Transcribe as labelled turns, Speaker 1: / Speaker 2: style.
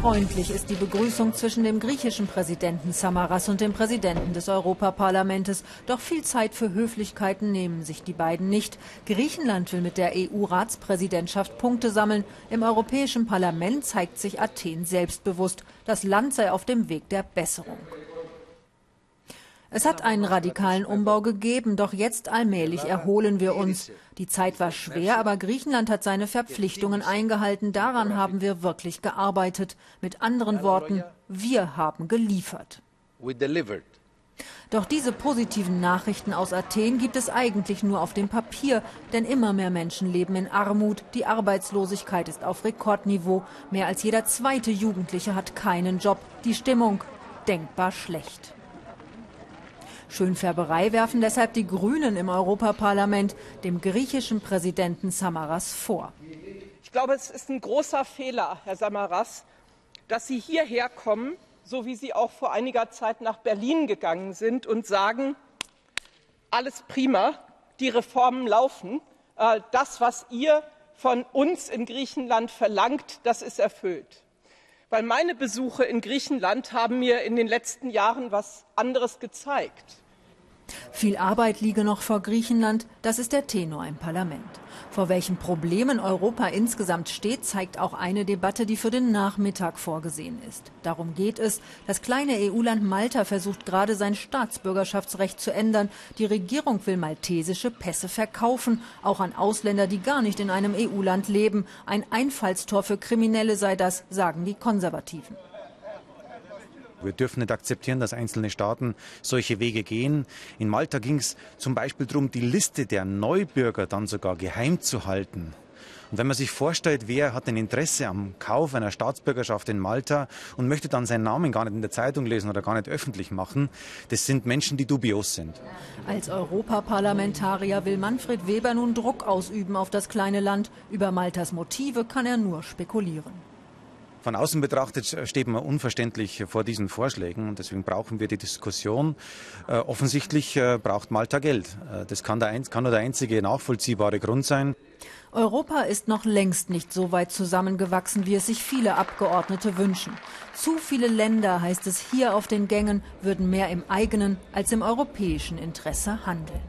Speaker 1: Freundlich ist die Begrüßung zwischen dem griechischen Präsidenten Samaras und dem Präsidenten des Europaparlamentes. Doch viel Zeit für Höflichkeiten nehmen sich die beiden nicht. Griechenland will mit der EU-Ratspräsidentschaft Punkte sammeln. Im Europäischen Parlament zeigt sich Athen selbstbewusst. Das Land sei auf dem Weg der Besserung. Es hat einen radikalen Umbau gegeben, doch jetzt allmählich erholen wir uns. Die Zeit war schwer, aber Griechenland hat seine Verpflichtungen eingehalten. Daran haben wir wirklich gearbeitet. Mit anderen Worten, wir haben geliefert. Doch diese positiven Nachrichten aus Athen gibt es eigentlich nur auf dem Papier, denn immer mehr Menschen leben in Armut, die Arbeitslosigkeit ist auf Rekordniveau, mehr als jeder zweite Jugendliche hat keinen Job, die Stimmung denkbar schlecht. Schönfärberei werfen deshalb die Grünen im Europaparlament dem griechischen Präsidenten Samaras vor.
Speaker 2: Ich glaube, es ist ein großer Fehler, Herr Samaras, dass Sie hierher kommen, so wie Sie auch vor einiger Zeit nach Berlin gegangen sind und sagen, alles prima, die Reformen laufen, äh, das, was ihr von uns in Griechenland verlangt, das ist erfüllt. Weil meine Besuche in Griechenland haben mir in den letzten Jahren etwas anderes gezeigt.
Speaker 1: Viel Arbeit liege noch vor Griechenland, das ist der Tenor im Parlament. Vor welchen Problemen Europa insgesamt steht, zeigt auch eine Debatte, die für den Nachmittag vorgesehen ist. Darum geht es. Das kleine EU-Land Malta versucht gerade sein Staatsbürgerschaftsrecht zu ändern. Die Regierung will maltesische Pässe verkaufen, auch an Ausländer, die gar nicht in einem EU-Land leben. Ein Einfallstor für Kriminelle sei das, sagen die Konservativen.
Speaker 3: Wir dürfen nicht akzeptieren, dass einzelne Staaten solche Wege gehen. In Malta ging es zum Beispiel darum, die Liste der Neubürger dann sogar geheim zu halten. Und wenn man sich vorstellt, wer hat ein Interesse am Kauf einer Staatsbürgerschaft in Malta und möchte dann seinen Namen gar nicht in der Zeitung lesen oder gar nicht öffentlich machen, das sind Menschen, die dubios sind.
Speaker 1: Als Europaparlamentarier will Manfred Weber nun Druck ausüben auf das kleine Land. Über Maltas Motive kann er nur spekulieren.
Speaker 3: Von außen betrachtet steht man unverständlich vor diesen Vorschlägen und deswegen brauchen wir die Diskussion. Äh, offensichtlich äh, braucht Malta Geld. Äh, das kann, der, kann nur der einzige nachvollziehbare Grund sein.
Speaker 1: Europa ist noch längst nicht so weit zusammengewachsen, wie es sich viele Abgeordnete wünschen. Zu viele Länder, heißt es hier auf den Gängen, würden mehr im eigenen als im europäischen Interesse handeln.